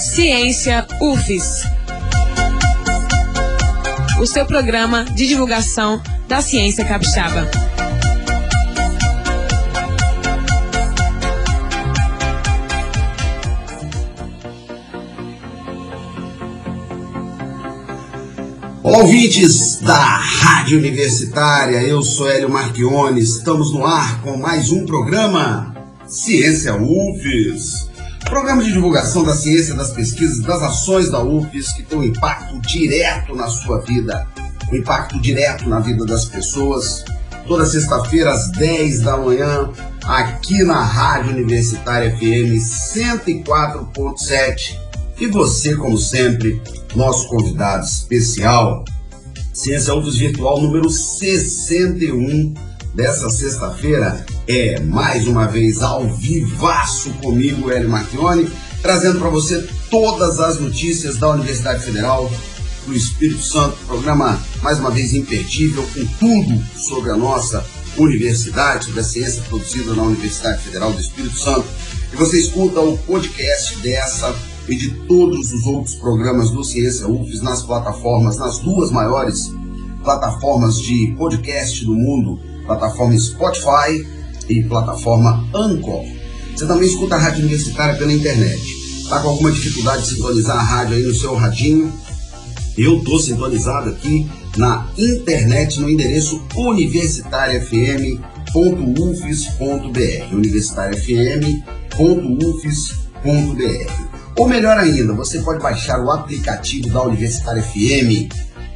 Ciência UFES. O seu programa de divulgação da ciência capixaba. Olá, ouvintes da Rádio Universitária, eu sou Hélio Marchione, estamos no ar com mais um programa Ciência UFES. Programa de divulgação da ciência, das pesquisas, das ações da UFES que tem um impacto direto na sua vida, um impacto direto na vida das pessoas. Toda sexta-feira às 10 da manhã, aqui na Rádio Universitária FM 104.7. E você, como sempre, nosso convidado especial, Ciência UFES Virtual número 61 dessa sexta-feira, é mais uma vez ao vivaço comigo, Hélio Marchione, trazendo para você todas as notícias da Universidade Federal do Espírito Santo, programa mais uma vez imperdível, com tudo sobre a nossa universidade, sobre a ciência produzida na Universidade Federal do Espírito Santo. E você escuta o podcast dessa e de todos os outros programas do Ciência UFES nas plataformas, nas duas maiores plataformas de podcast do mundo, plataforma Spotify e plataforma Anchor. Você também escuta a rádio universitária pela internet. Está com alguma dificuldade de sintonizar a rádio aí no seu radinho? Eu estou sintonizado aqui na internet no endereço universitariafm.ufes.br universitariafm.ufes.br ou melhor ainda, você pode baixar o aplicativo da Universitária FM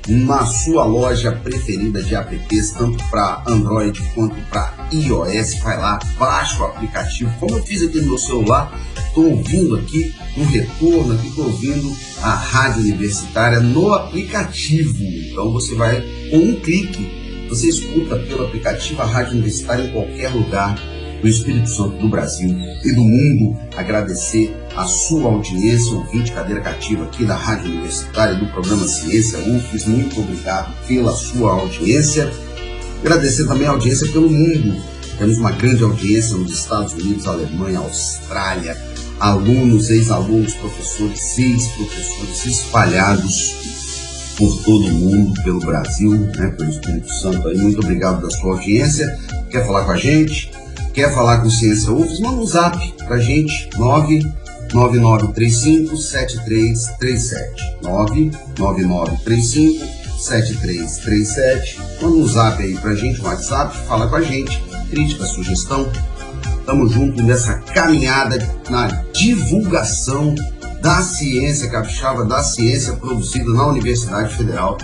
na sua loja preferida de apps, tanto para Android quanto para iOS. Vai lá, baixa o aplicativo, como eu fiz aqui no meu celular. Estou ouvindo aqui no retorno, aqui estou ouvindo a rádio universitária no aplicativo. Então você vai com um clique, você escuta pelo aplicativo a rádio universitária em qualquer lugar do Espírito Santo do Brasil e do mundo. Agradecer a sua audiência, ouvinte cadeira cativa aqui da Rádio Universitária do programa Ciência UFES. Muito obrigado pela sua audiência. Agradecer também a audiência pelo mundo. Temos uma grande audiência nos Estados Unidos, Alemanha, Austrália, alunos, ex-alunos, professores, ex-professores espalhados por todo o mundo, pelo Brasil, né, pelo Espírito Santo. Aí. Muito obrigado da sua audiência. Quer falar com a gente? Quer falar com Ciência UFES? Manda um zap pra gente, 99935 7337. 99935 7337. Manda um zap aí pra gente, um WhatsApp, fala com a gente. Crítica, sugestão. Tamo junto nessa caminhada na divulgação da ciência capixaba, da ciência produzida na Universidade Federal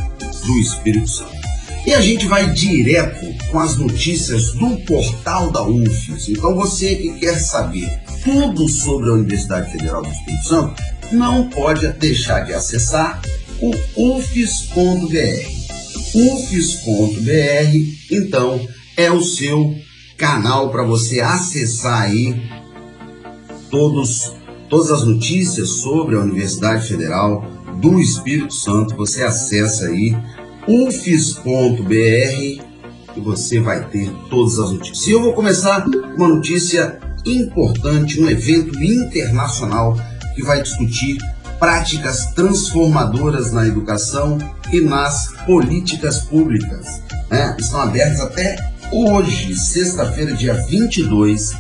do Espírito Santo. E a gente vai direto com as notícias do portal da UFES. Então você que quer saber tudo sobre a Universidade Federal do Espírito Santo, não pode deixar de acessar o ufes.br. ufes.br, então, é o seu canal para você acessar aí todos, todas as notícias sobre a Universidade Federal do Espírito Santo. Você acessa aí ufis.br e você vai ter todas as notícias. E eu vou começar com uma notícia importante, um evento internacional que vai discutir práticas transformadoras na educação e nas políticas públicas. Né? Estão abertas até hoje, sexta-feira, dia 22,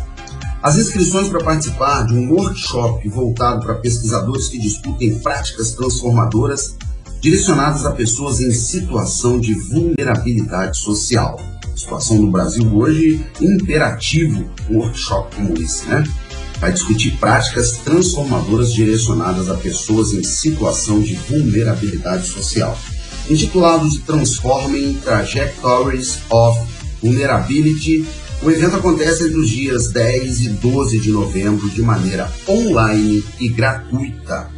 as inscrições para participar de um workshop voltado para pesquisadores que discutem práticas transformadoras direcionadas a pessoas em situação de vulnerabilidade social. Situação no Brasil hoje imperativo um workshop como esse, né? Vai discutir práticas transformadoras direcionadas a pessoas em situação de vulnerabilidade social. Intitulado de Transforming Trajectories of Vulnerability, o evento acontece entre os dias 10 e 12 de novembro de maneira online e gratuita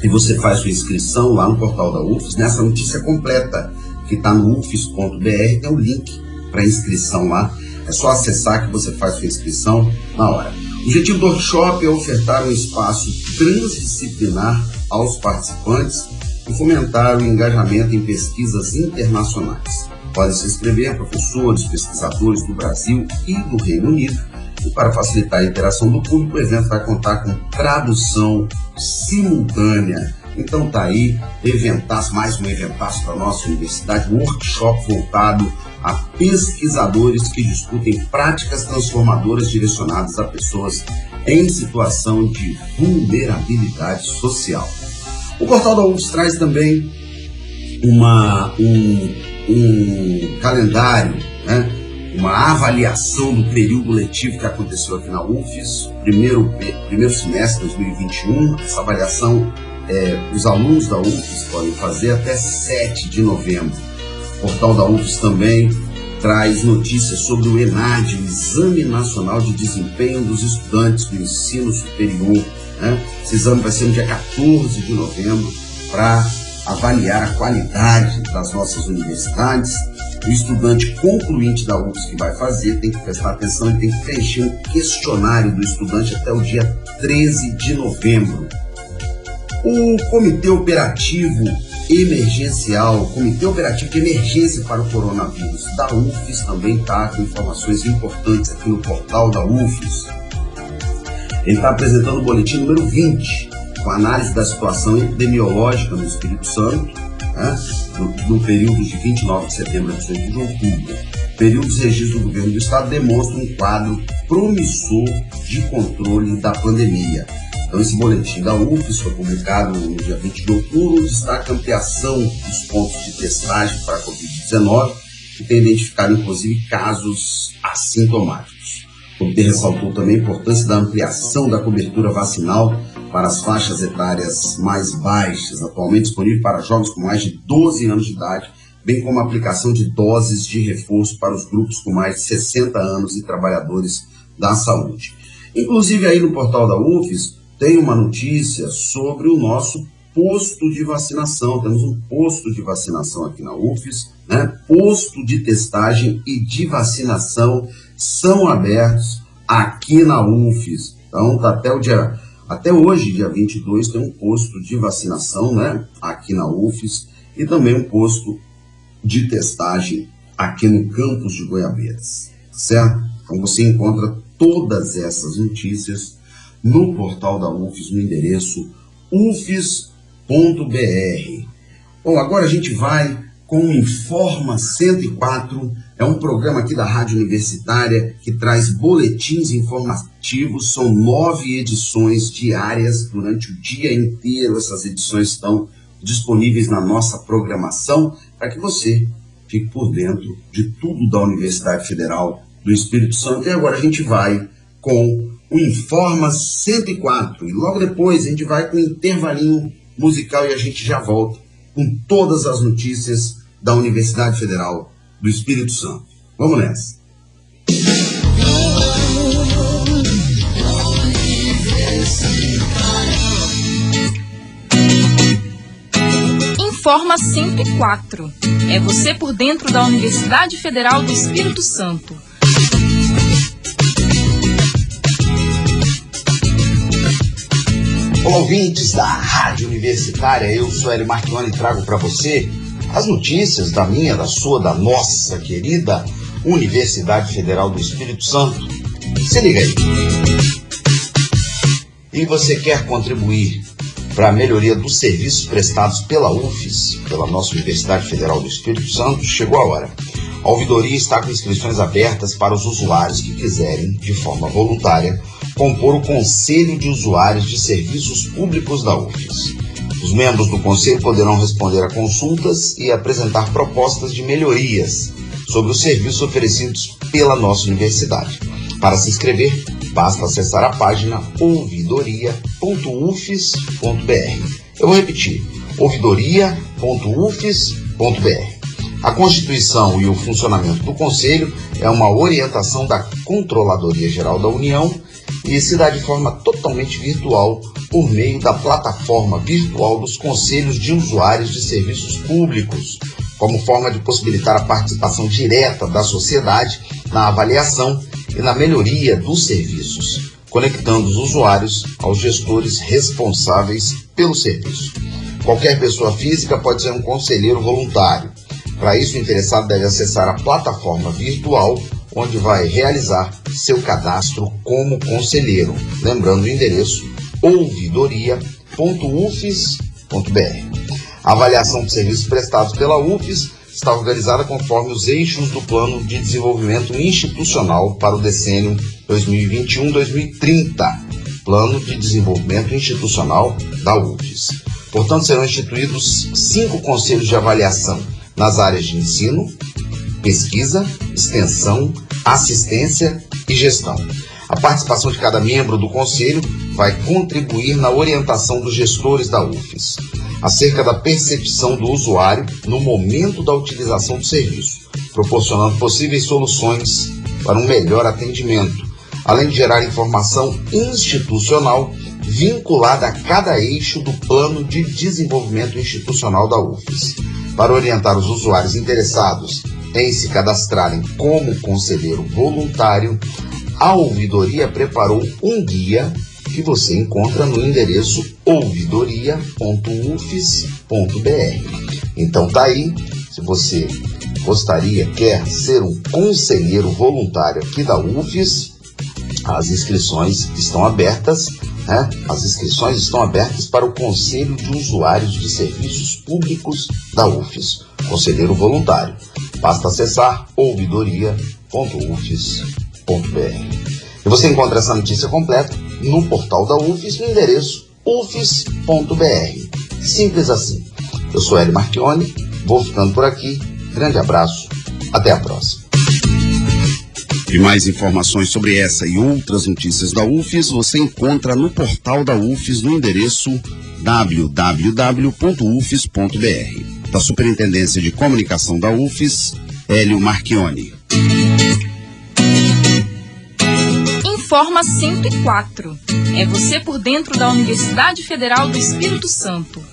e você faz sua inscrição lá no portal da UFES, nessa notícia completa que está no ufes.br, tem o link para inscrição lá. É só acessar que você faz sua inscrição na hora. O objetivo do workshop é ofertar um espaço transdisciplinar aos participantes e fomentar o engajamento em pesquisas internacionais. Podem se inscrever professores, pesquisadores do Brasil e do Reino Unido E para facilitar a interação do público, o evento vai contar com tradução simultânea. Então tá aí, eventaço, mais um eventaço para nossa universidade, um workshop voltado a pesquisadores que discutem práticas transformadoras direcionadas a pessoas em situação de vulnerabilidade social. O portal da UFS traz também uma, um, um calendário, né? uma avaliação do período letivo que aconteceu aqui na UFES, primeiro, primeiro semestre de 2021. Essa avaliação é, os alunos da UFES podem fazer até 7 de novembro. O portal da UFES também traz notícias sobre o ENAD, o Exame Nacional de Desempenho dos Estudantes do Ensino Superior. Né? Esse exame vai ser no dia 14 de novembro para avaliar a qualidade das nossas universidades. O estudante concluinte da UFS que vai fazer tem que prestar atenção e tem que preencher um questionário do estudante até o dia 13 de novembro. O Comitê Operativo Emergencial, Comitê Operativo de Emergência para o Coronavírus da UFES também está com informações importantes aqui no portal da UFES. Ele está apresentando o boletim número 20, com análise da situação epidemiológica no Espírito Santo, né, no, no período de 29 de setembro a 18 de outubro. Períodos registros do governo do estado demonstram um quadro promissor de controle da pandemia então, esse boletim da UFES foi publicado no dia 20 de outubro, destaca ampliação dos pontos de testagem para a Covid-19, que tem identificado, inclusive, casos assintomáticos. O comitê ressaltou também a importância da ampliação da cobertura vacinal para as faixas etárias mais baixas, atualmente disponível para jovens com mais de 12 anos de idade, bem como a aplicação de doses de reforço para os grupos com mais de 60 anos e trabalhadores da saúde. Inclusive, aí no portal da UFES, tem uma notícia sobre o nosso posto de vacinação. Temos um posto de vacinação aqui na UFES, né? Posto de testagem e de vacinação são abertos aqui na UFES. Então, tá até o dia até hoje, dia 22, tem um posto de vacinação, né, aqui na UFES e também um posto de testagem aqui no campus de Goiabeiras, certo? Então você encontra todas essas notícias no portal da UFES, no endereço ufes.br. Bom, agora a gente vai com o Informa 104, é um programa aqui da Rádio Universitária que traz boletins informativos, são nove edições diárias durante o dia inteiro. Essas edições estão disponíveis na nossa programação para que você fique por dentro de tudo da Universidade Federal do Espírito Santo. E agora a gente vai com o Informa 104. E logo depois a gente vai com um intervalinho musical e a gente já volta com todas as notícias da Universidade Federal do Espírito Santo. Vamos nessa. Informa 104. É você por dentro da Universidade Federal do Espírito Santo. Ouvintes da Rádio Universitária, eu sou Hélio Marchione e trago para você as notícias da minha, da sua, da nossa querida Universidade Federal do Espírito Santo. Se liga aí. E você quer contribuir para a melhoria dos serviços prestados pela UFES, pela nossa Universidade Federal do Espírito Santo, chegou a hora. A ouvidoria está com inscrições abertas para os usuários que quiserem, de forma voluntária, compor o Conselho de Usuários de Serviços Públicos da UFES. Os membros do Conselho poderão responder a consultas e apresentar propostas de melhorias sobre os serviços oferecidos pela nossa universidade. Para se inscrever, basta acessar a página ouvidoria.ufes.br. Eu vou repetir: ouvidoria.ufes.br. A Constituição e o funcionamento do Conselho é uma orientação da Controladoria Geral da União e se dá de forma totalmente virtual por meio da plataforma virtual dos Conselhos de Usuários de Serviços Públicos, como forma de possibilitar a participação direta da sociedade na avaliação e na melhoria dos serviços, conectando os usuários aos gestores responsáveis pelo serviço. Qualquer pessoa física pode ser um conselheiro voluntário para isso, o interessado deve acessar a plataforma virtual onde vai realizar seu cadastro como conselheiro. Lembrando o endereço ouvidoria.ufes.br. A avaliação de serviços prestados pela UFES está organizada conforme os eixos do Plano de Desenvolvimento Institucional para o decênio 2021-2030, Plano de Desenvolvimento Institucional da UFES. Portanto, serão instituídos cinco conselhos de avaliação nas áreas de ensino, pesquisa, extensão, assistência e gestão. A participação de cada membro do conselho vai contribuir na orientação dos gestores da UFES acerca da percepção do usuário no momento da utilização do serviço, proporcionando possíveis soluções para um melhor atendimento, além de gerar informação institucional vinculada a cada eixo do plano de desenvolvimento institucional da UFES. Para orientar os usuários interessados em se cadastrarem como conselheiro voluntário, a ouvidoria preparou um guia que você encontra no endereço ouvidoria.ufes.br. Então tá aí, se você gostaria, quer ser um conselheiro voluntário aqui da UFES, as inscrições estão abertas, né? As inscrições estão abertas para o Conselho de Usuários de Serviços Públicos da UFES, conselheiro voluntário. Basta acessar ouvidoria.ufes.br. E você encontra essa notícia completa no portal da UFES no endereço ufes.br. Simples assim. Eu sou Hélio Marchione, vou ficando por aqui. Grande abraço, até a próxima. E mais informações sobre essa e outras notícias da UFES você encontra no portal da UFES no endereço www.ufes.br. Da Superintendência de Comunicação da UFES, Hélio Marchione. Informa 104. É você por dentro da Universidade Federal do Espírito Santo.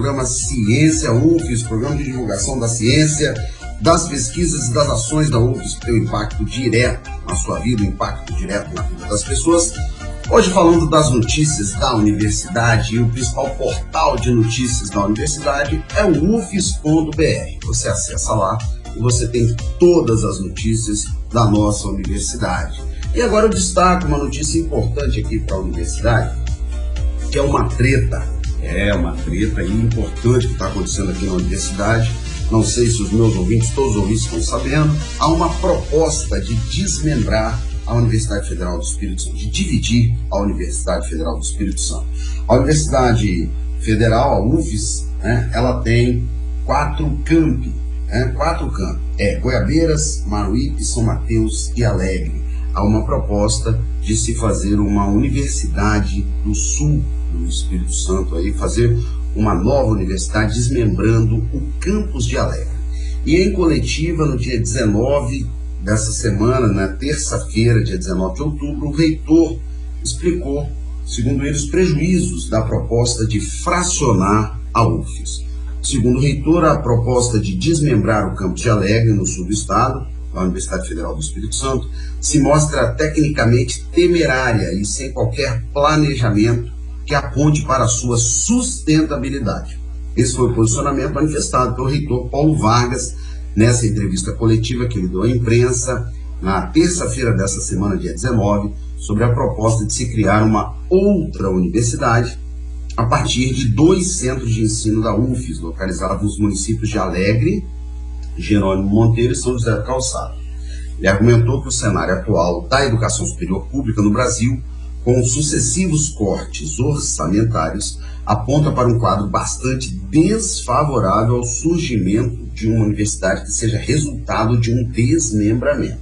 Programa Ciência UFES, programa de divulgação da ciência, das pesquisas e das ações da UFES que tem um impacto direto na sua vida, um impacto direto na vida das pessoas. Hoje falando das notícias da universidade e o principal portal de notícias da universidade é o ufes.br. Você acessa lá e você tem todas as notícias da nossa universidade. E agora eu destaco uma notícia importante aqui para a universidade, que é uma treta. É uma treta importante que está acontecendo aqui na universidade. Não sei se os meus ouvintes, todos os ouvintes estão sabendo. Há uma proposta de desmembrar a Universidade Federal do Espírito Santo, de dividir a Universidade Federal do Espírito Santo. A Universidade Federal, a UFES, né, ela tem quatro campi, né, quatro campos, é Goiabeiras, Maruípe, São Mateus e Alegre. Há uma proposta de se fazer uma universidade do sul do Espírito Santo, aí fazer uma nova universidade desmembrando o campus de Alegre. E em coletiva, no dia 19 dessa semana, na terça-feira, dia 19 de outubro, o reitor explicou, segundo ele, os prejuízos da proposta de fracionar a UFES. Segundo o reitor, a proposta de desmembrar o campus de Alegre, no sul do estado, da Universidade Federal do Espírito Santo, se mostra tecnicamente temerária e sem qualquer planejamento que aponte para a sua sustentabilidade. Esse foi o posicionamento manifestado pelo reitor Paulo Vargas nessa entrevista coletiva que ele deu à imprensa na terça-feira dessa semana, dia 19, sobre a proposta de se criar uma outra universidade a partir de dois centros de ensino da UFES, localizados nos municípios de Alegre, Jerônimo Monteiro e São José do Calçado. Ele argumentou que o cenário atual da educação superior pública no Brasil, com sucessivos cortes orçamentários, aponta para um quadro bastante desfavorável ao surgimento de uma universidade que seja resultado de um desmembramento.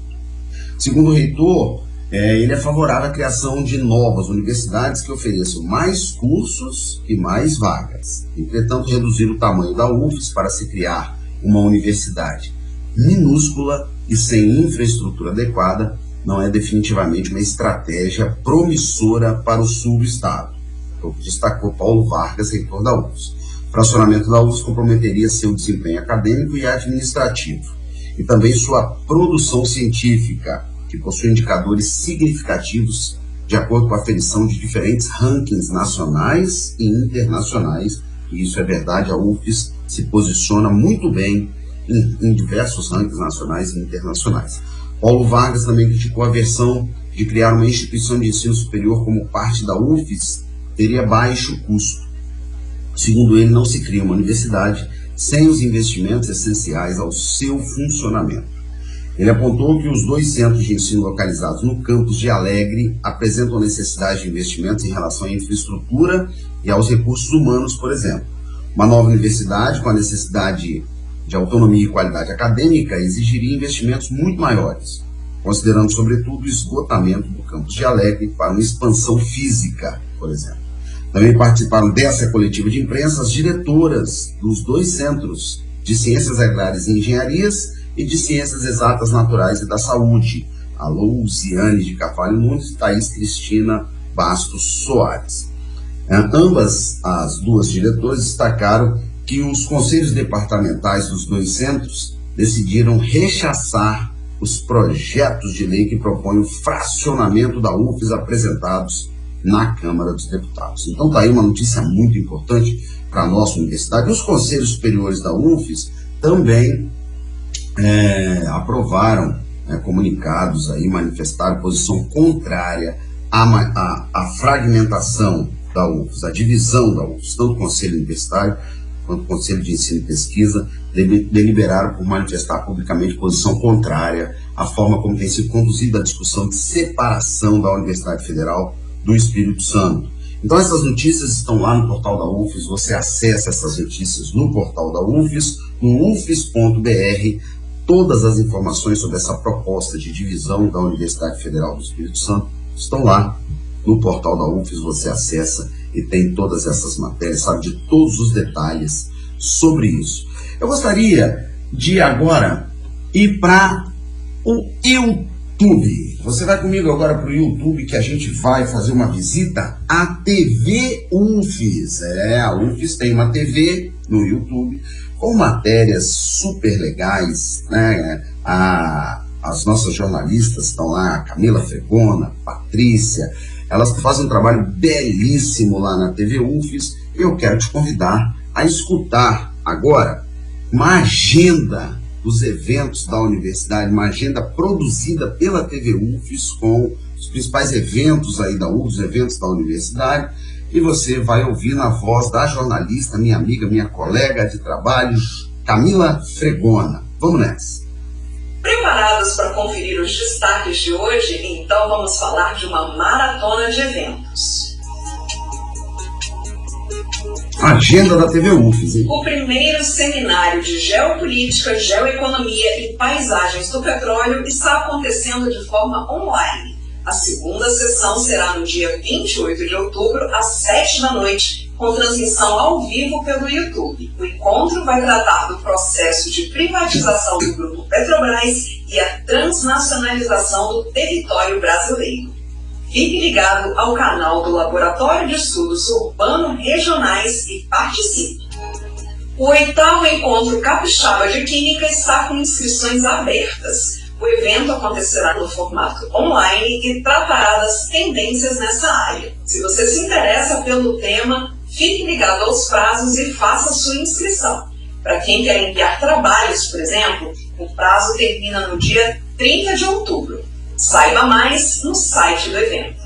Segundo o reitor, é, ele é favorável à criação de novas universidades que ofereçam mais cursos e mais vagas. Entretanto, reduzir o tamanho da UFES para se criar uma universidade minúscula e sem infraestrutura adequada não é definitivamente uma estratégia promissora para o sul do estado o que destacou Paulo Vargas, reitor da UFS. O fracionamento da UFS comprometeria seu desempenho acadêmico e administrativo, e também sua produção científica, que possui indicadores significativos de acordo com a aferição de diferentes rankings nacionais e internacionais, e isso é verdade, a UFES se posiciona muito bem em, em diversos rankings nacionais e internacionais. Paulo Vargas também criticou a versão de criar uma instituição de ensino superior como parte da UFES teria baixo custo. Segundo ele, não se cria uma universidade sem os investimentos essenciais ao seu funcionamento. Ele apontou que os dois centros de ensino localizados no campus de Alegre apresentam necessidade de investimentos em relação à infraestrutura e aos recursos humanos, por exemplo. Uma nova universidade com a necessidade de autonomia e qualidade acadêmica exigiria investimentos muito maiores, considerando, sobretudo, o esgotamento do campus de Alegre para uma expansão física, por exemplo. Também participaram dessa coletiva de imprensa as diretoras dos dois centros de Ciências Agrárias e Engenharias e de Ciências Exatas Naturais e da Saúde, a Lousiane de Carvalho Nunes e Thaís Cristina Bastos Soares. É, ambas as duas diretoras destacaram que os conselhos departamentais dos dois centros decidiram rechaçar os projetos de lei que propõem o fracionamento da UFES apresentados na Câmara dos Deputados. Então está aí uma notícia muito importante para a nossa universidade. Os conselhos superiores da UFES também é, aprovaram é, comunicados aí, manifestaram posição contrária à, à, à, fragmentação da UFES, à divisão da UFES, tanto o Conselho Universitário quanto o Conselho de Ensino e Pesquisa deliberaram por manifestar publicamente posição contrária à forma como tem sido conduzida a discussão de separação da Universidade Federal do Espírito Santo. Então essas notícias estão lá no portal da UFES, você acessa essas notícias no portal da UFES, no ufes.br, todas as informações sobre essa proposta de divisão da Universidade Federal do Espírito Santo estão lá no portal da UFES, você acessa e tem todas essas matérias, sabe de todos os detalhes sobre isso. Eu gostaria de agora ir para o YouTube. Você vai comigo agora para o YouTube que a gente vai fazer uma visita à TV UFES. É, a UFES tem uma TV no YouTube com matérias super legais, né? A, as nossas jornalistas estão lá, Camila Fregona, Patrícia, elas fazem um trabalho belíssimo lá na TV UFES e eu quero te convidar a escutar agora uma agenda dos eventos da universidade, uma agenda produzida pela TV UFES com os principais eventos aí da UFES, eventos da universidade, e você vai ouvir na voz da jornalista, minha amiga, minha colega de trabalho, Camila Fregona. Vamos nessa. Preparados para conferir os destaques de hoje? Então vamos falar de uma maratona de eventos. Agenda da TV UFES. Hein? O primeiro seminário de Geopolítica, Geoeconomia e Paisagens do Petróleo está acontecendo de forma online. A segunda sessão será no dia 28 de outubro, às 7 da noite, com transmissão ao vivo pelo YouTube. O encontro vai tratar do processo de privatização do Grupo Petrobras e a transnacionalização do território brasileiro. Fique ligado ao canal do Laboratório de Estudos Urbano Regionais e participe. O oitavo encontro capixaba de Química está com inscrições abertas. O evento acontecerá no formato online e tratará das tendências nessa área. Se você se interessa pelo tema, fique ligado aos prazos e faça sua inscrição. Para quem quer enviar trabalhos, por exemplo, o prazo termina no dia 30 de outubro. Saiba mais no site do evento.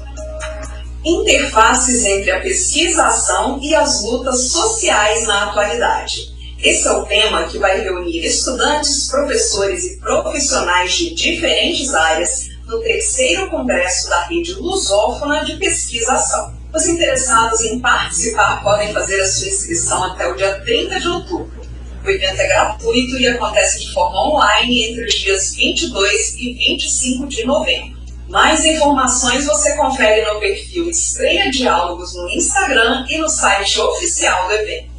Interfaces entre a pesquisação e as lutas sociais na atualidade. Esse é o tema que vai reunir estudantes, professores e profissionais de diferentes áreas no terceiro congresso da rede lusófona de pesquisação. Os interessados em participar podem fazer a sua inscrição até o dia 30 de outubro. O evento é gratuito e acontece de forma online entre os dias 22 e 25 de novembro. Mais informações você confere no perfil Estreia Diálogos no Instagram e no site oficial do evento.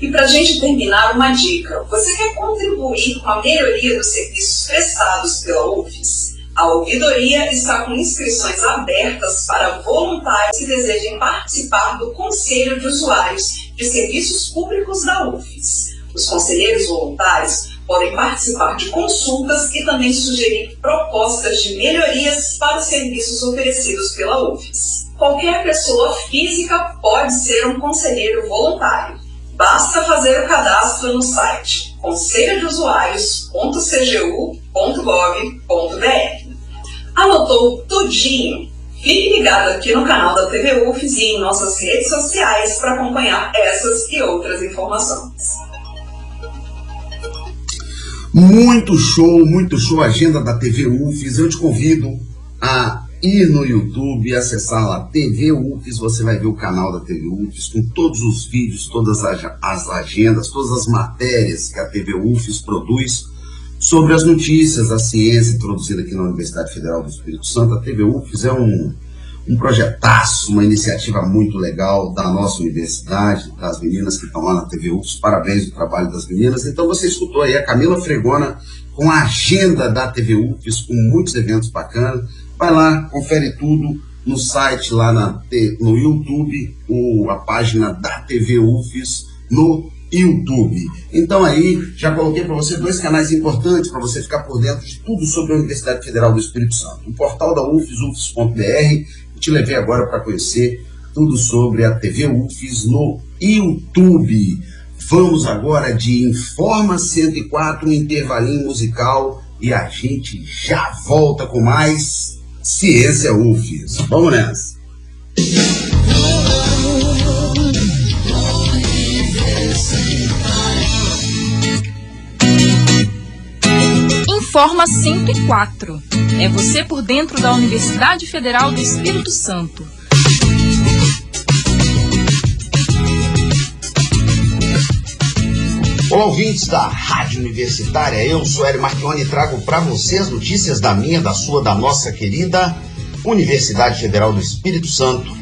E para a gente terminar, uma dica: você quer contribuir com a melhoria dos serviços prestados pela UFES? A ouvidoria está com inscrições abertas para voluntários que desejem participar do Conselho de Usuários de Serviços Públicos da UFES. Os conselheiros voluntários podem participar de consultas e também sugerir propostas de melhorias para os serviços oferecidos pela UFES. Qualquer pessoa física pode ser um conselheiro voluntário. Basta fazer o cadastro no site conselhodeusuários.cgu.gov.br. Anotou tudinho? Fique ligado aqui no canal da TV UFES e em nossas redes sociais para acompanhar essas e outras informações. Muito show, muito show agenda da TV UFES. Eu te convido a ir no YouTube e acessar lá TV UFES. Você vai ver o canal da TV UFES com todos os vídeos, todas as agendas, todas as matérias que a TV UFES produz sobre as notícias da ciência produzida aqui na Universidade Federal do Espírito Santo. A TV UFES é um um projetaço, uma iniciativa muito legal da nossa universidade, das meninas que estão lá na TV UFS. Parabéns do trabalho das meninas. Então você escutou aí a Camila Fregona com a agenda da TV UFS, com muitos eventos bacanas. Vai lá, confere tudo no site, lá na, no YouTube, ou a página da TV UFS no YouTube. Então aí, já coloquei para você dois canais importantes para você ficar por dentro de tudo sobre a Universidade Federal do Espírito Santo. O portal da UFES, ufes.br, te levei agora para conhecer tudo sobre a TV UFES no YouTube. Vamos agora de Informa 104, um intervalinho musical, e a gente já volta com mais Ciência UFES. Vamos nessa! Informa 104. É você por dentro da Universidade Federal do Espírito Santo. Olá, ouvintes da Rádio Universitária. Eu sou Hélio Marchione e trago para você as notícias da minha, da sua, da nossa querida Universidade Federal do Espírito Santo.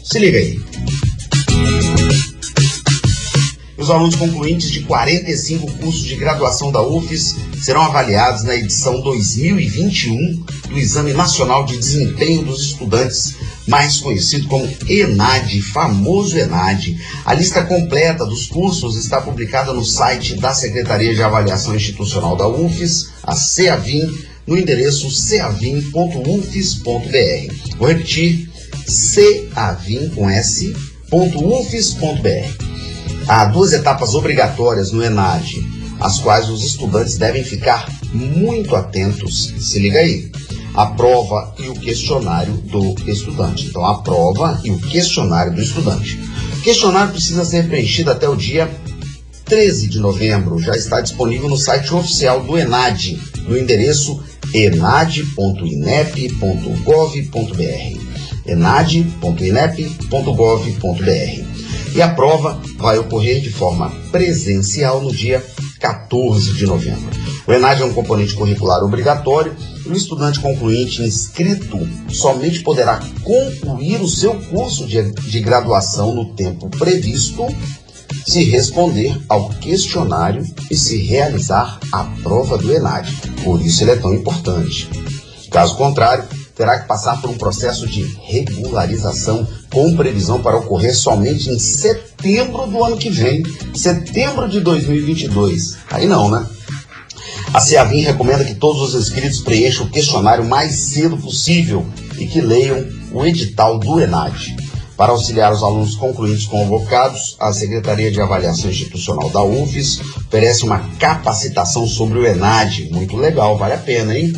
Se liga aí. Os alunos concluintes de 45 cursos de graduação da UFES serão avaliados na edição 2021 do Exame Nacional de Desempenho dos Estudantes, mais conhecido como ENAD, famoso ENAD. A lista completa dos cursos está publicada no site da Secretaria de Avaliação Institucional da UFES, a CEAVIM, no endereço ceavim.ufes.br. Vou repetir, ceavim com s.ufes.br. Há duas etapas obrigatórias no ENAD, as quais os estudantes devem ficar muito atentos. Se liga aí. A prova e o questionário do estudante. Então, a prova e o questionário do estudante. O questionário precisa ser preenchido até o dia 13 de novembro. Já está disponível no site oficial do ENAD, no endereço enad.inep.gov.br. enad.inep.gov.br e a prova vai ocorrer de forma presencial no dia 14 de novembro. O ENAD é um componente curricular obrigatório e o estudante concluinte inscrito somente poderá concluir o seu curso de, de graduação no tempo previsto se responder ao questionário e se realizar a prova do ENAD. Por isso ele é tão importante. Caso contrário, terá que passar por um processo de regularização com previsão para ocorrer somente em setembro do ano que vem, setembro de 2022. Aí não, né? A CEAVIM recomenda que todos os inscritos preencham o questionário o mais cedo possível e que leiam o edital do ENAD. Para auxiliar os alunos concluídos convocados, a Secretaria de Avaliação Institucional da UFES oferece uma capacitação sobre o ENAD. Muito legal, vale a pena, hein?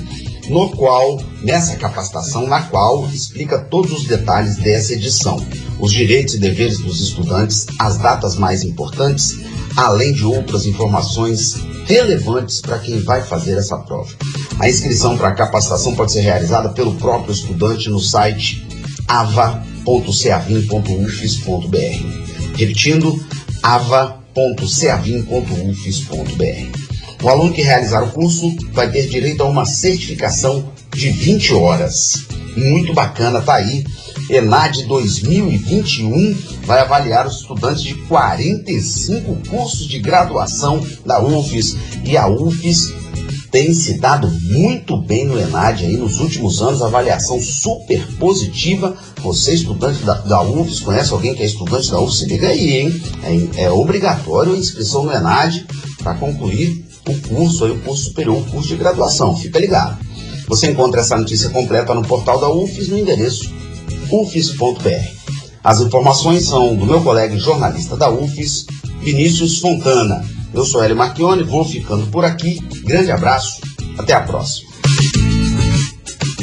No qual, nessa capacitação, na qual explica todos os detalhes dessa edição, os direitos e deveres dos estudantes, as datas mais importantes, além de outras informações relevantes para quem vai fazer essa prova. A inscrição para a capacitação pode ser realizada pelo próprio estudante no site ava.ceavim.ufes.br. Repetindo, ava.ceavim.ufes.br. O aluno que realizar o curso vai ter direito a uma certificação de 20 horas. Muito bacana, tá aí. ENAD 2021 vai avaliar os estudantes de 45 cursos de graduação da UFES. E a UFES tem se dado muito bem no ENAD aí nos últimos anos, avaliação super positiva. Você, estudante da, da UFES, conhece alguém que é estudante da UFES? Se liga aí, hein? É, é obrigatório a inscrição no ENAD para concluir o curso, aí, o curso superior, o curso de graduação. Fica ligado. Você encontra essa notícia completa no portal da UFES no endereço ufes.br. As informações são do meu colega jornalista da UFES, Vinícius Fontana. Eu sou Hélio Marchione, vou ficando por aqui. Grande abraço, até a próxima.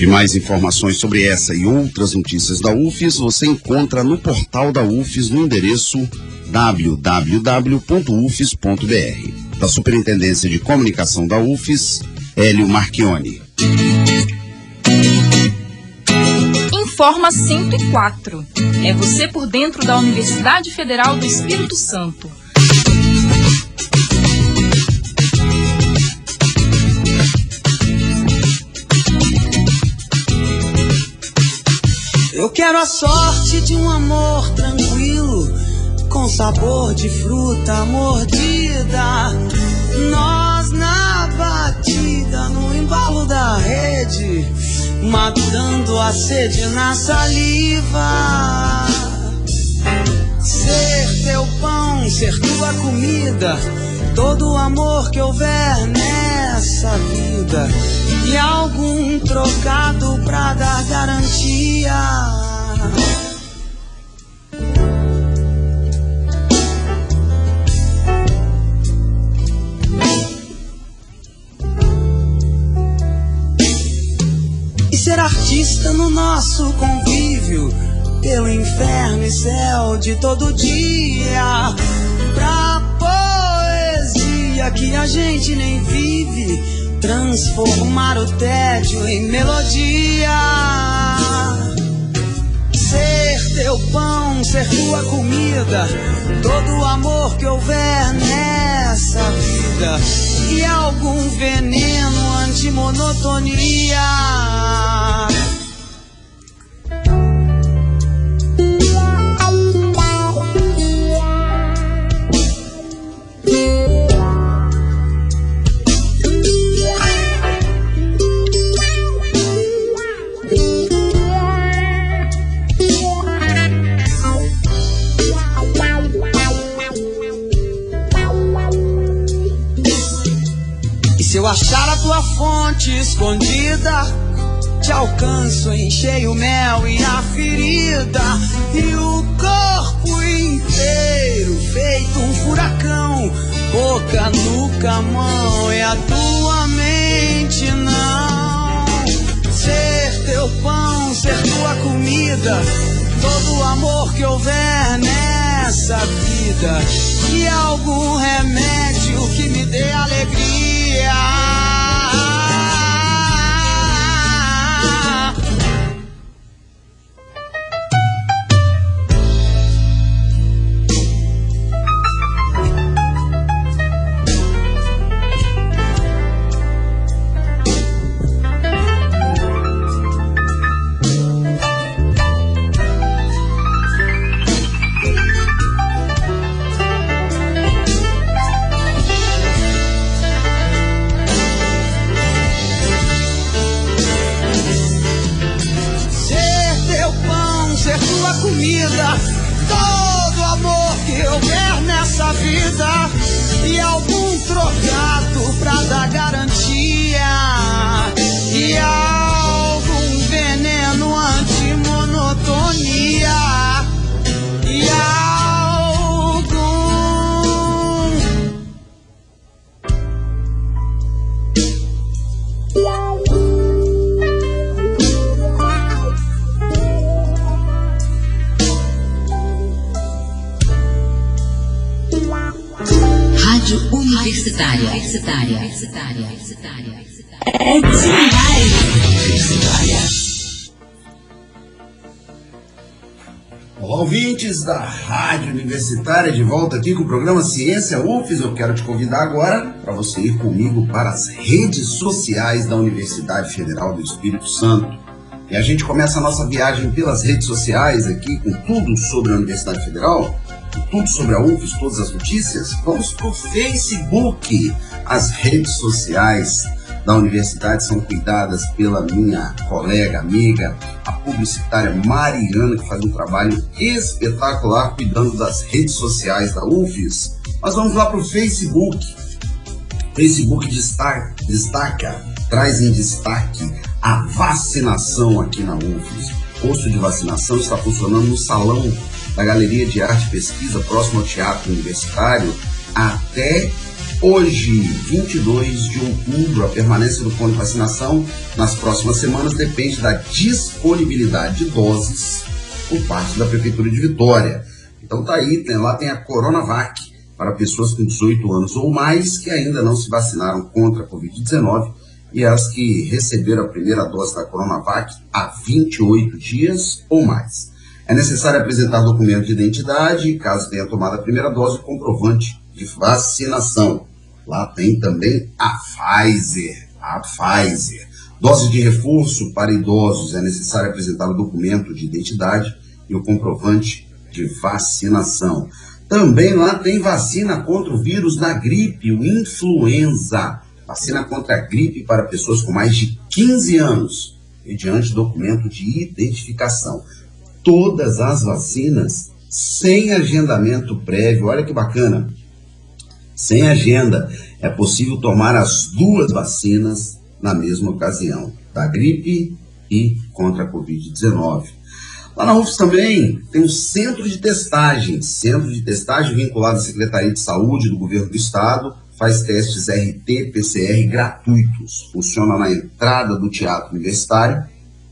E mais informações sobre essa e outras notícias da UFES você encontra no portal da UFES no endereço www.ufes.br da Superintendência de Comunicação da UFES, Hélio Marchione. Informa 104. É você por dentro da Universidade Federal do Espírito Santo. Eu quero a sorte de um amor tranquilo com sabor de fruta mordida. Nós na batida, no embalo da rede, matando a sede na saliva. Ser teu pão, ser tua comida, todo o amor que houver nessa vida, e algum trocado pra dar garantia. ser artista no nosso convívio, pelo inferno e céu de todo dia, pra poesia que a gente nem vive, transformar o tédio em melodia. Ser teu pão, ser tua comida, todo o amor que houver nessa vida, e algum veneno anti-monotonia. Eu achar a tua fonte escondida, te alcanço em cheio mel e a ferida e o corpo inteiro feito um furacão, boca, nuca, mão e a tua mente não. Ser teu pão, ser tua comida, todo o amor que houver nessa vida e algum remédio que me dê alegria. 家。Da Rádio Universitária de volta aqui com o programa Ciência UFES. Eu quero te convidar agora para você ir comigo para as redes sociais da Universidade Federal do Espírito Santo. E a gente começa a nossa viagem pelas redes sociais aqui com tudo sobre a Universidade Federal, tudo sobre a UFES, todas as notícias. Vamos para o Facebook, as redes sociais da universidade são cuidadas pela minha colega, amiga, a publicitária Mariana, que faz um trabalho espetacular cuidando das redes sociais da UFES. Mas vamos lá para o Facebook. Facebook destaca, destaca, traz em destaque a vacinação aqui na UFES. O posto de vacinação está funcionando no salão da Galeria de Arte e Pesquisa, próximo ao Teatro Universitário, até Hoje, 22 de outubro, a permanência do plano de vacinação nas próximas semanas depende da disponibilidade de doses por parte da Prefeitura de Vitória. Então tá aí, tem, lá tem a Coronavac para pessoas com 18 anos ou mais que ainda não se vacinaram contra a Covid-19 e as que receberam a primeira dose da Coronavac há 28 dias ou mais. É necessário apresentar documento de identidade, caso tenha tomado a primeira dose, comprovante de vacinação. Lá tem também a Pfizer. A Pfizer. Dose de reforço para idosos é necessário apresentar o documento de identidade e o comprovante de vacinação. Também lá tem vacina contra o vírus da gripe, o influenza. Vacina contra a gripe para pessoas com mais de 15 anos, mediante documento de identificação. Todas as vacinas sem agendamento prévio. Olha que bacana sem agenda, é possível tomar as duas vacinas na mesma ocasião, da gripe e contra a Covid-19. Lá na UFS também tem um centro de testagem, centro de testagem vinculado à Secretaria de Saúde do Governo do Estado, faz testes RT-PCR gratuitos. Funciona na entrada do Teatro Universitário,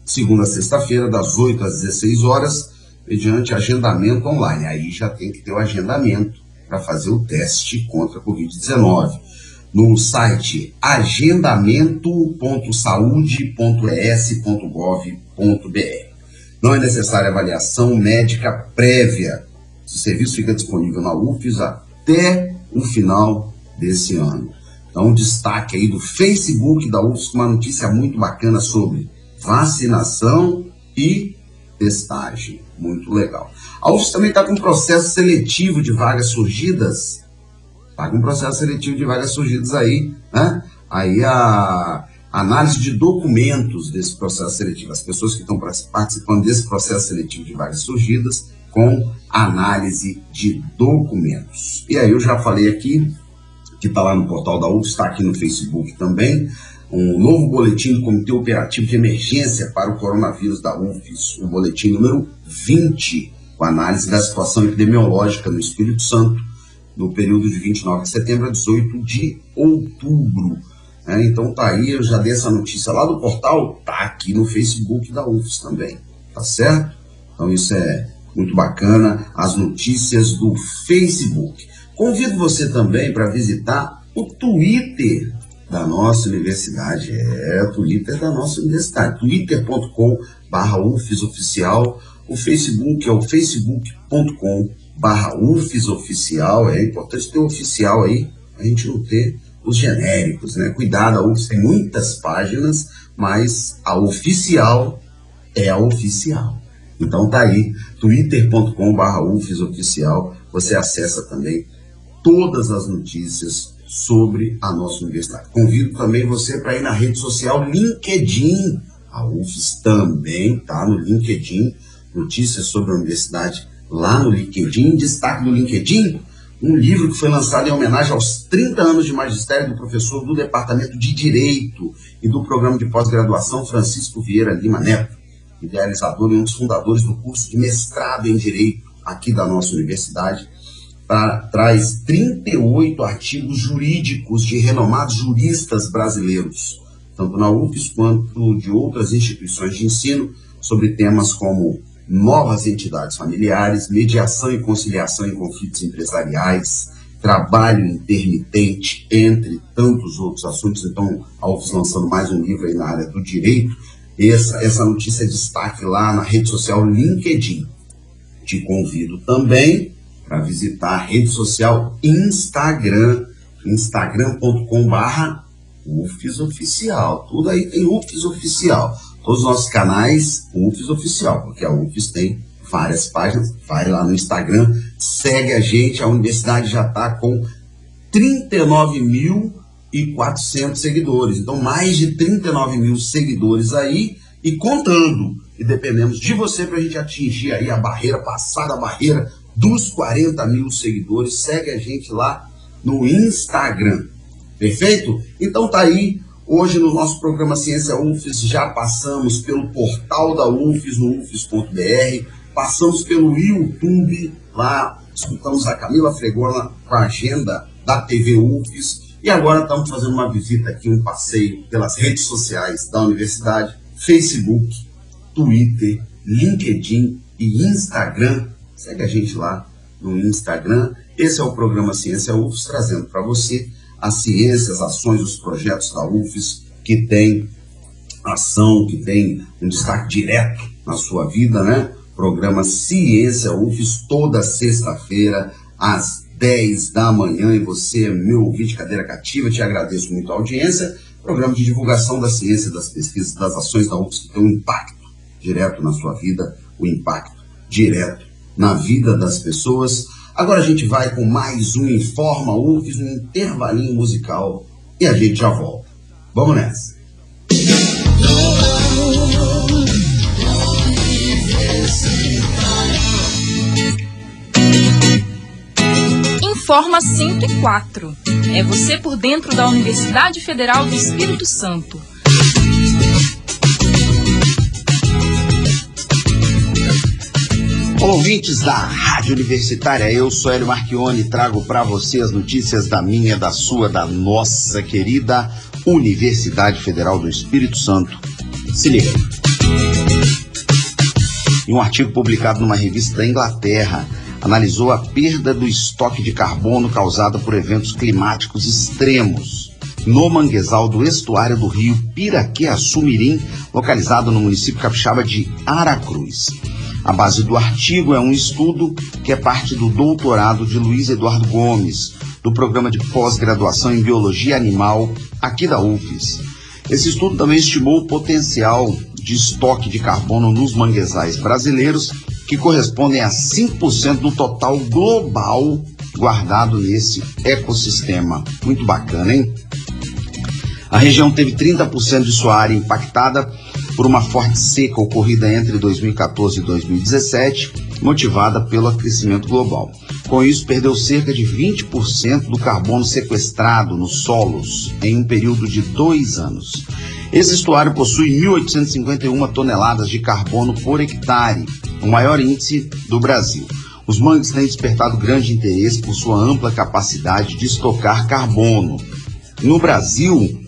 segunda a sexta-feira, das 8 às 16 horas, mediante agendamento online. Aí já tem que ter o agendamento para fazer o teste contra a Covid-19 no site agendamento.saude.es.gov.br. Não é necessária avaliação médica prévia. O serviço fica disponível na UFES até o final desse ano. Então, destaque aí do Facebook da UFES uma notícia muito bacana sobre vacinação e testagem. Muito legal. A UFS também está com um processo seletivo de vagas surgidas. Está com um processo seletivo de vagas surgidas aí, né? Aí a análise de documentos desse processo seletivo. As pessoas que estão participando desse processo seletivo de vagas surgidas com análise de documentos. E aí eu já falei aqui que está lá no portal da UFS, está aqui no Facebook também. Um novo boletim do Comitê Operativo de Emergência para o Coronavírus da UFS, o boletim número 20, com análise da situação epidemiológica no Espírito Santo, no período de 29 de setembro a 18 de outubro. É, então tá aí, eu já dei essa notícia lá do portal, tá aqui no Facebook da UFS também, tá certo? Então isso é muito bacana, as notícias do Facebook. Convido você também para visitar o Twitter da nossa universidade. É, o Twitter da nossa universidade. twitter.com barra oficial. O Facebook é o facebook.com barra oficial. É importante ter o oficial aí, a gente não ter os genéricos, né? Cuidado, a UFS tem muitas páginas, mas a oficial é a oficial. Então tá aí, twitter.com barra oficial. Você acessa também todas as notícias sobre a nossa universidade. Convido também você para ir na rede social LinkedIn. A UFES também está no LinkedIn. Notícias sobre a universidade lá no LinkedIn. Destaque do LinkedIn, um livro que foi lançado em homenagem aos 30 anos de magistério do professor do Departamento de Direito e do Programa de Pós-Graduação Francisco Vieira Lima Neto, idealizador e um dos fundadores do curso de mestrado em Direito aqui da nossa universidade tá, traz 38 artigos jurídicos de renomados juristas brasileiros, tanto na UFES quanto de outras instituições de ensino, sobre temas como novas entidades familiares, mediação e conciliação em conflitos empresariais, trabalho intermitente, entre tantos outros assuntos. Então, a UFES lançando mais um livro aí na área do direito. Essa, essa notícia é destaque lá na rede social LinkedIn. Te convido também para visitar a rede social Instagram, instagram.com/barra UFES Oficial. Tudo aí tem UFES Oficial. Todos os nossos canais, UFES Oficial, porque a UFES tem várias páginas. Vai lá no Instagram, segue a gente. A universidade já está com 39.400 seguidores. Então, mais de 39 mil seguidores aí e contando. E dependemos de você para a gente atingir aí a barreira, passar a barreira dos 40 mil seguidores. Segue a gente lá no Instagram. Perfeito? Então tá aí. Hoje no nosso programa Ciência UFES já passamos pelo portal da UFES no UFES.br, passamos pelo YouTube, lá escutamos a Camila Fregona com a agenda da TV UFES e agora estamos fazendo uma visita aqui, um passeio pelas redes sociais da universidade, Facebook, Twitter, LinkedIn e Instagram Segue a gente lá no Instagram. Esse é o programa Ciência UFES, trazendo para você as ciências, as ações, os projetos da UFES que tem ação, que tem um destaque direto na sua vida, né? Programa Ciência UFES, toda sexta-feira, às 10 da manhã. E você, meu ouvinte, cadeira cativa, te agradeço muito a audiência. Programa de divulgação da ciência, das pesquisas, das ações da UFES que tem um impacto direto na sua vida, o um impacto direto na vida das pessoas. Agora a gente vai com mais um Informa UFES, um intervalinho musical e a gente já volta. Vamos nessa. Informa 104. É você por dentro da Universidade Federal do Espírito Santo. ouvintes da Rádio Universitária, eu sou Hélio Marchione e trago para você as notícias da minha, da sua, da nossa querida Universidade Federal do Espírito Santo. Se liga. Em um artigo publicado numa revista da Inglaterra, analisou a perda do estoque de carbono causada por eventos climáticos extremos no manguezal do estuário do rio Piraquê-Açumirim, localizado no município capixaba de Aracruz. A base do artigo é um estudo que é parte do doutorado de Luiz Eduardo Gomes, do programa de pós-graduação em Biologia Animal aqui da UFES. Esse estudo também estimou o potencial de estoque de carbono nos manguezais brasileiros, que correspondem a 5% do total global guardado nesse ecossistema. Muito bacana, hein? A região teve 30% de sua área impactada por uma forte seca ocorrida entre 2014 e 2017 motivada pelo aquecimento global. Com isso, perdeu cerca de 20% do carbono sequestrado nos solos em um período de dois anos. Esse estuário possui 1.851 toneladas de carbono por hectare, o maior índice do Brasil. Os mangues têm despertado grande interesse por sua ampla capacidade de estocar carbono. No Brasil,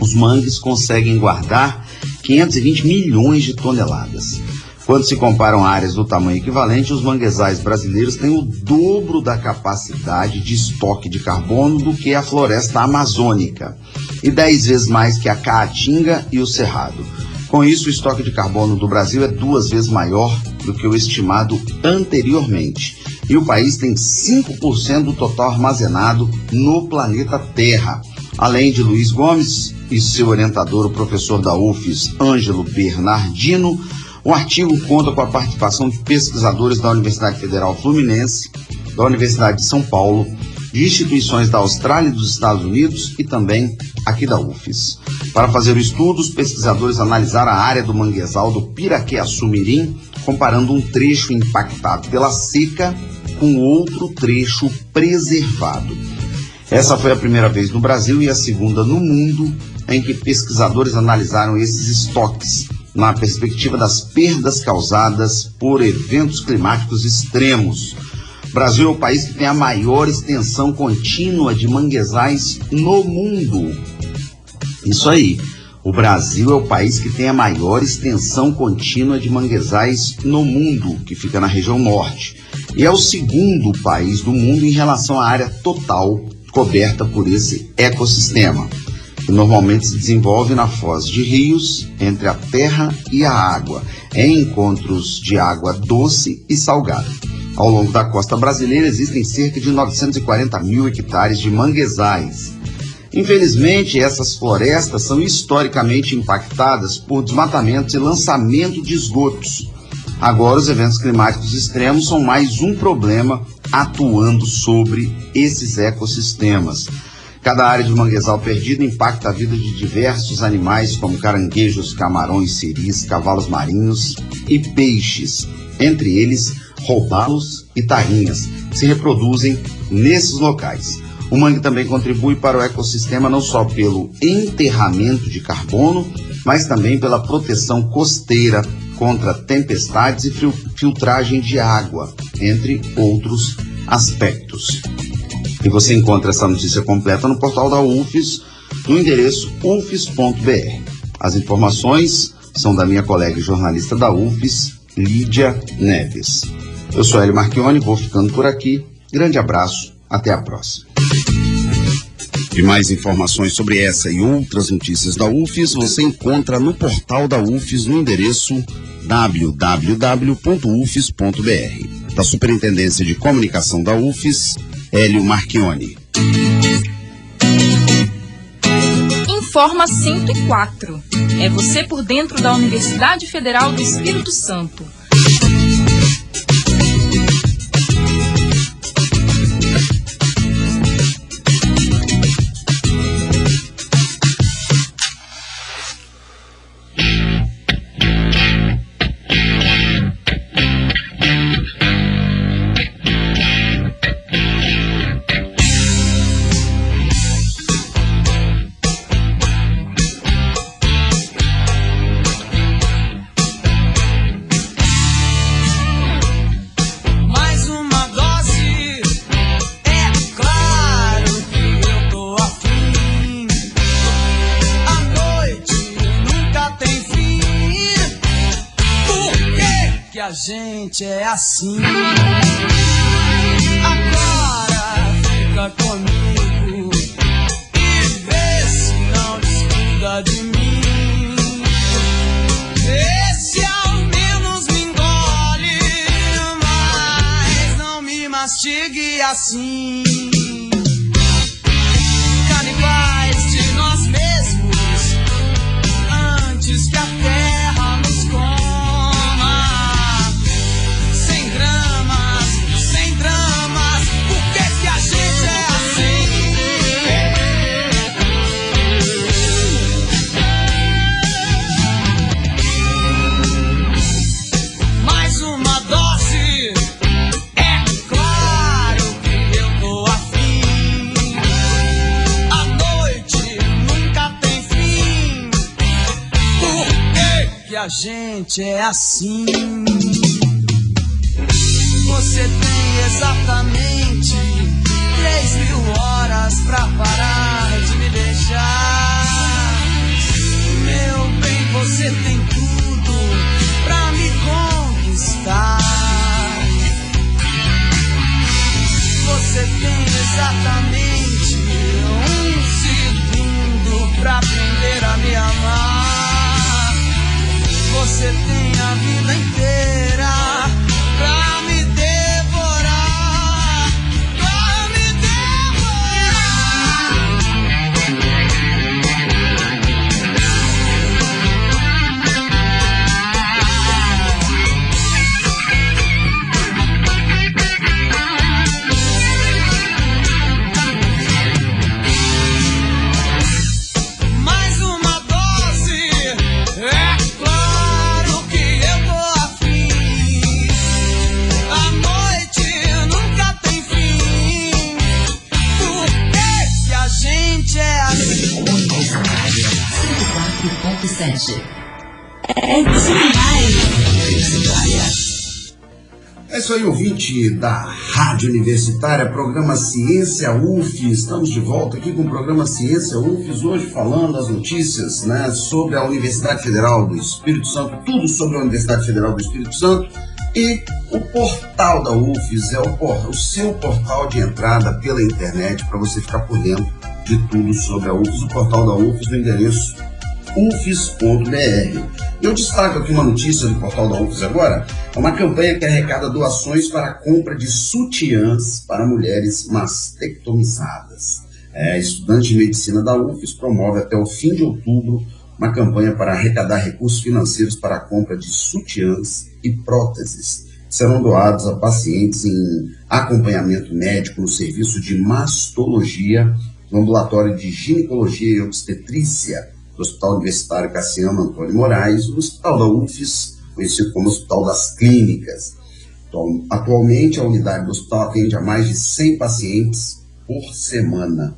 os mangues conseguem guardar 520 milhões de toneladas. Quando se comparam áreas do tamanho equivalente, os manguezais brasileiros têm o dobro da capacidade de estoque de carbono do que a floresta amazônica e 10 vezes mais que a caatinga e o cerrado. Com isso, o estoque de carbono do Brasil é duas vezes maior do que o estimado anteriormente. E o país tem 5% do total armazenado no planeta Terra. Além de Luiz Gomes e seu orientador, o professor da UFES, Ângelo Bernardino, o artigo conta com a participação de pesquisadores da Universidade Federal Fluminense, da Universidade de São Paulo, de instituições da Austrália e dos Estados Unidos e também aqui da UFES. Para fazer o estudo, os pesquisadores analisaram a área do manguezal do Piraquê-Açumirim, comparando um trecho impactado pela seca com outro trecho preservado. Essa foi a primeira vez no Brasil e a segunda no mundo em que pesquisadores analisaram esses estoques na perspectiva das perdas causadas por eventos climáticos extremos. O Brasil é o país que tem a maior extensão contínua de manguezais no mundo. Isso aí. O Brasil é o país que tem a maior extensão contínua de manguezais no mundo, que fica na região norte. E é o segundo país do mundo em relação à área total coberta por esse ecossistema que normalmente se desenvolve na foz de rios entre a terra e a água, em encontros de água doce e salgada. Ao longo da costa brasileira existem cerca de 940 mil hectares de manguezais. Infelizmente, essas florestas são historicamente impactadas por desmatamentos e lançamento de esgotos. Agora, os eventos climáticos extremos são mais um problema atuando sobre esses ecossistemas. Cada área de manguezal perdida impacta a vida de diversos animais, como caranguejos, camarões, ciris, cavalos marinhos e peixes, entre eles roubalos e tainhas, que se reproduzem nesses locais. O mangue também contribui para o ecossistema não só pelo enterramento de carbono, mas também pela proteção costeira contra tempestades e filtragem de água, entre outros aspectos. E você encontra essa notícia completa no portal da UFES, no endereço ufes.br. As informações são da minha colega jornalista da UFES, Lídia Neves. Eu sou Hélio Marchione, vou ficando por aqui. Grande abraço, até a próxima. E mais informações sobre essa e outras notícias da UFES você encontra no portal da UFES no endereço www.ufes.br. Da Superintendência de Comunicação da UFES, Hélio Marchione. Informa 104. É você por dentro da Universidade Federal do Espírito Santo. Gente é assim. Você tem exatamente três mil horas pra parar de me deixar. Meu bem, você tem tudo pra me conquistar. Você tem exatamente Você tem a vida É. É isso aí, ouvinte da Rádio Universitária, programa Ciência UF. Estamos de volta aqui com o programa Ciência UFES, hoje falando as notícias né, sobre a Universidade Federal do Espírito Santo, tudo sobre a Universidade Federal do Espírito Santo e o portal da UFES, é o, por- o seu portal de entrada pela internet para você ficar por dentro de tudo sobre a UFES, o portal da UFES, no endereço ufes.br. Eu destaco aqui uma notícia do portal da UFES agora, é uma campanha que arrecada doações para a compra de sutiãs para mulheres mastectomizadas. É, estudante de medicina da UFES promove até o fim de outubro uma campanha para arrecadar recursos financeiros para a compra de sutiãs e próteses. Serão doados a pacientes em acompanhamento médico no serviço de mastologia no ambulatório de ginecologia e obstetrícia do Hospital Universitário Cassiano Antônio Moraes, o Hospital da UFES, conhecido como Hospital das Clínicas. Atual- Atualmente, a unidade do hospital atende a mais de 100 pacientes por semana.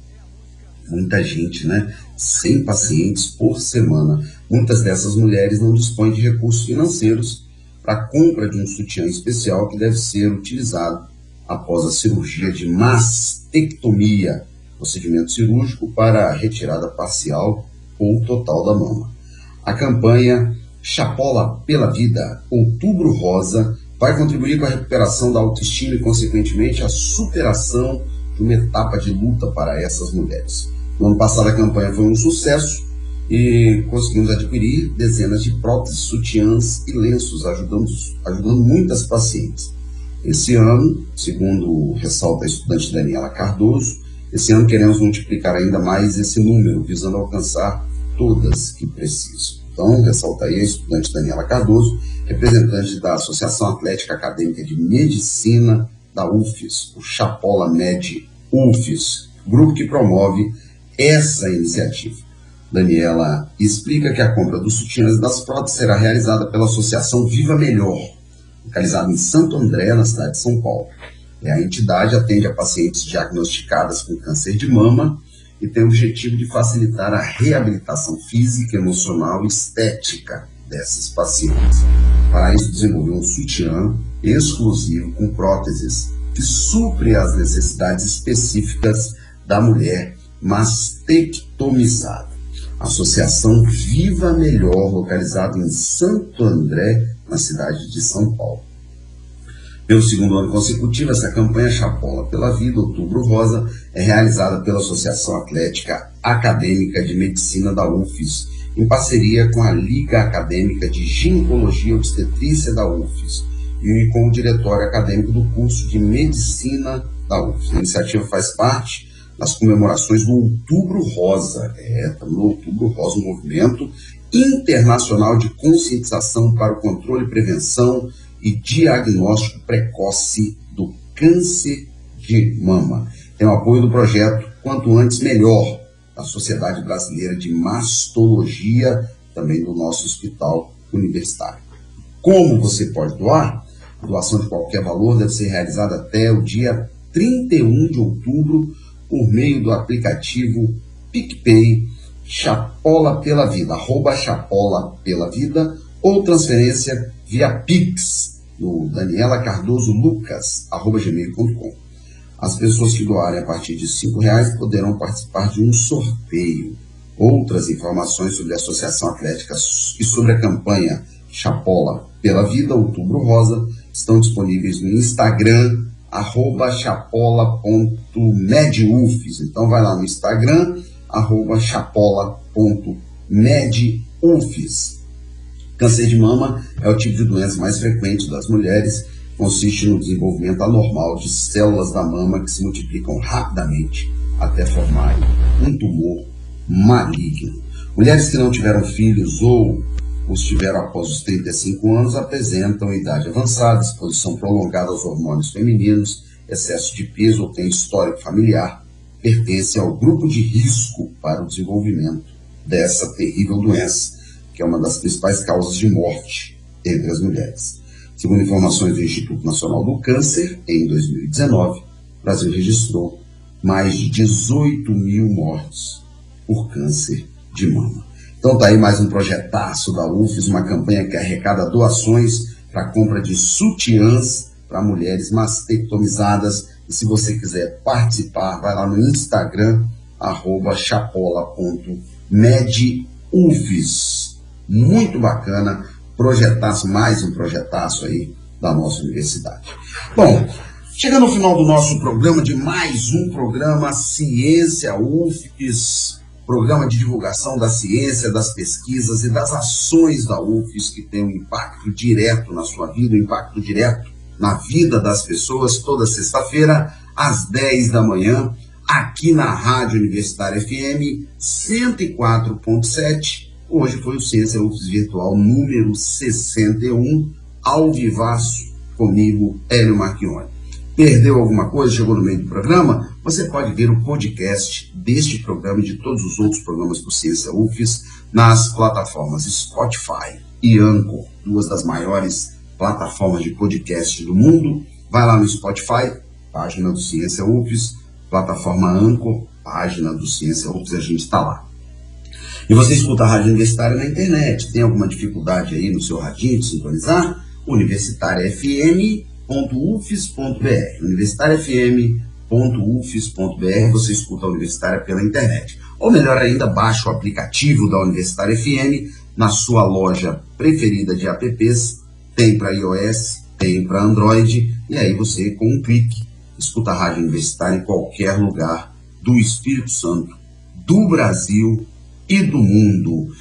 Muita gente, né? 100 pacientes por semana. Muitas dessas mulheres não dispõem de recursos financeiros para a compra de um sutiã especial que deve ser utilizado após a cirurgia de mastectomia, procedimento cirúrgico para retirada parcial ou total da mama. A campanha Chapola pela Vida, Outubro Rosa, vai contribuir com a recuperação da autoestima e, consequentemente, a superação de uma etapa de luta para essas mulheres. No ano passado, a campanha foi um sucesso e conseguimos adquirir dezenas de próteses, sutiãs e lenços, ajudando, ajudando muitas pacientes. Esse ano, segundo ressalta a estudante Daniela Cardoso, esse ano queremos multiplicar ainda mais esse número, visando alcançar todas que precisam. Então, ressalta aí a estudante Daniela Cardoso, representante da Associação Atlética Acadêmica de Medicina da UFES, o Chapola Med UFES, grupo que promove essa iniciativa. Daniela explica que a compra dos sutiãs e das próteses será realizada pela Associação Viva Melhor, localizada em Santo André, na cidade de São Paulo. A entidade atende a pacientes diagnosticadas com câncer de mama e tem o objetivo de facilitar a reabilitação física, emocional e estética dessas pacientes. Para isso, desenvolveu um sutiã exclusivo com próteses que supre as necessidades específicas da mulher mastectomizada. Associação Viva Melhor, localizada em Santo André, na cidade de São Paulo. Pelo segundo ano consecutivo, essa campanha Chapola pela Vida, Outubro Rosa, é realizada pela Associação Atlética Acadêmica de Medicina da UFES, em parceria com a Liga Acadêmica de Ginecologia e Obstetrícia da UFES e com o Diretório Acadêmico do curso de Medicina da UFES. A iniciativa faz parte das comemorações do Outubro Rosa. É, no Outubro Rosa, um movimento internacional de conscientização para o controle e prevenção e diagnóstico precoce do câncer de mama. Tem o apoio do projeto Quanto Antes Melhor, da Sociedade Brasileira de Mastologia, também do nosso hospital universitário. Como você pode doar? A doação de qualquer valor deve ser realizada até o dia 31 de outubro por meio do aplicativo PicPay Chapola pela Vida, arroba Chapola pela Vida ou transferência via Pix no Daniela Cardoso Lucas, arroba gmail.com. As pessoas que doarem a partir de R$ reais poderão participar de um sorteio. Outras informações sobre a Associação Atlética e sobre a campanha Chapola pela Vida, Outubro Rosa, estão disponíveis no Instagram, arroba chapola.medufs. Então vai lá no Instagram, arroba chapola.medufs. Câncer de mama é o tipo de doença mais frequente das mulheres, consiste no desenvolvimento anormal de células da mama que se multiplicam rapidamente até formarem um tumor maligno. Mulheres que não tiveram filhos ou os tiveram após os 35 anos apresentam idade avançada, exposição prolongada aos hormônios femininos, excesso de peso ou tem histórico familiar, pertence ao grupo de risco para o desenvolvimento dessa terrível doença, que é uma das principais causas de morte entre as mulheres. Segundo informações do Instituto Nacional do Câncer, em 2019, o Brasil registrou mais de 18 mil mortes por câncer de mama. Então tá aí mais um projetaço da UFES, uma campanha que arrecada doações para compra de sutiãs para mulheres mastectomizadas. E se você quiser participar, vai lá no Instagram, arroba chapola.medufes. Muito bacana, projetaço, mais um projetaço aí da nossa universidade. Bom, chegando ao final do nosso programa, de mais um programa Ciência UFES, programa de divulgação da ciência, das pesquisas e das ações da UFES que tem um impacto direto na sua vida, um impacto direto na vida das pessoas, toda sexta-feira, às 10 da manhã, aqui na Rádio Universitária FM 104.7. Hoje foi o Ciência UFES Virtual número 61, ao vivaço, comigo, Hélio Marchione. Perdeu alguma coisa, chegou no meio do programa? Você pode ver o podcast deste programa e de todos os outros programas do Ciência UFES nas plataformas Spotify e Anchor, duas das maiores plataformas de podcast do mundo. Vai lá no Spotify, página do Ciência UFES, plataforma Anchor, página do Ciência UFES, a gente está lá. E você escuta a Rádio Universitária na internet. Tem alguma dificuldade aí no seu radinho de sintonizar? Universitáriafm.ufes.br. universitáriafm.ufes.br, você escuta a Universitária pela internet. Ou melhor ainda, baixa o aplicativo da Universitária FM na sua loja preferida de apps, tem para iOS, tem para Android, e aí você, com um clique, escuta a Rádio Universitária em qualquer lugar do Espírito Santo, do Brasil e do mundo.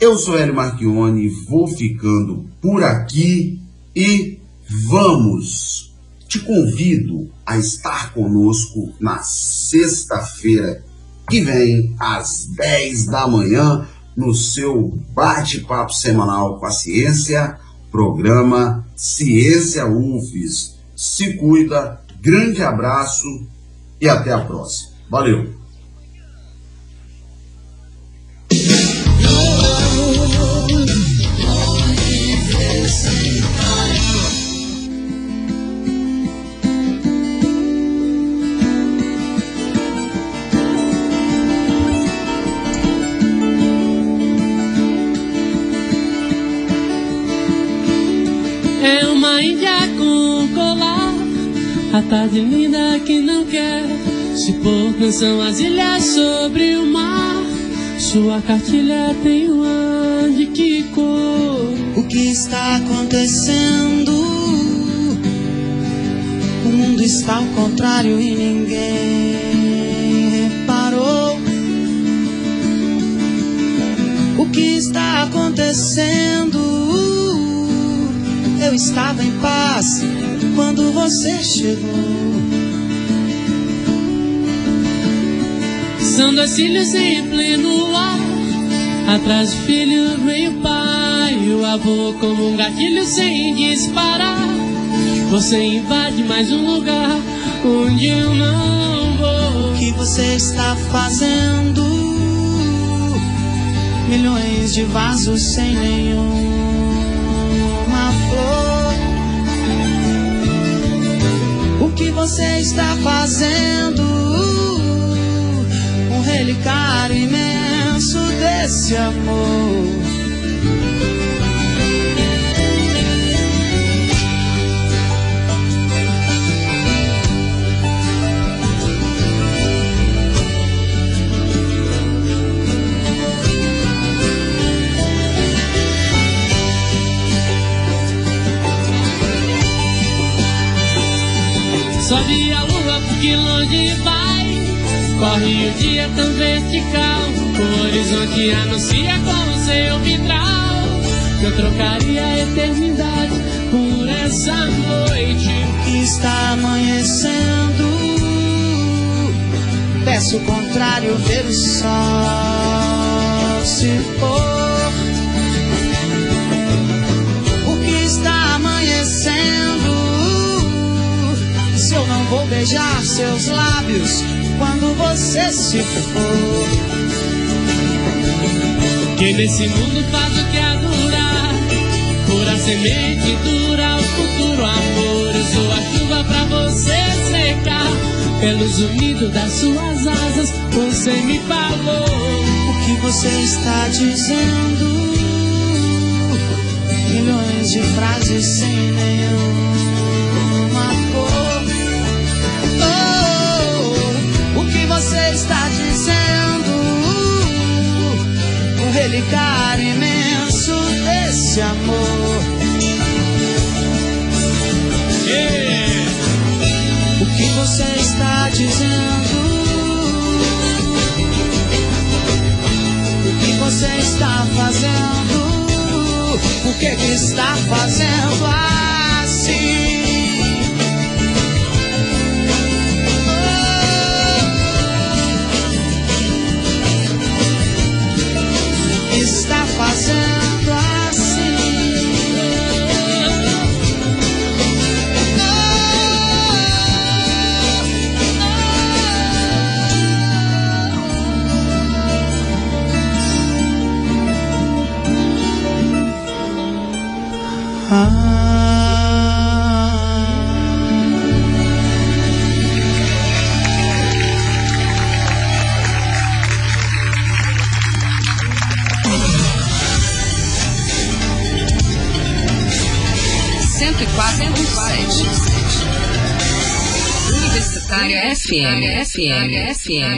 Eu sou Hélio Marchione, vou ficando por aqui e Vamos! Te convido a estar conosco na sexta-feira que vem, às 10 da manhã, no seu bate-papo semanal com a ciência, programa Ciência UFES. Se cuida, grande abraço e até a próxima. Valeu! Tarde linda que não quer se pôr canção as ilhas sobre o mar. Sua cartilha tem um ar de que cor? O que está acontecendo? O mundo está ao contrário e ninguém reparou. O que está acontecendo? Eu estava em paz quando você chegou. São dois em pleno ar. Atrás do filho vem o pai, o avô como um gatilho sem disparar. Você invade mais um lugar onde eu não vou. O que você está fazendo? Milhões de vasos sem nenhuma que você está fazendo? Um relicário imenso desse amor. Que longe vai. Corre o dia tão vertical, o horizonte anuncia com o seu vitral. Eu trocaria a eternidade por essa noite que está amanhecendo. Peço o contrário, ver o sol se pôr. Vou beijar seus lábios quando você se for. Que nesse mundo faz o que adorar. Pura semente dura o futuro amor. Eu sou a chuva pra você secar. Pelos unidos das suas asas, você me falou. O que você está dizendo? Milhões de frases sem nenhuma Relicário imenso desse amor. Yeah. O que você está dizendo? O que você está fazendo? Por que, que está fazendo assim? Está FM, FM, FM.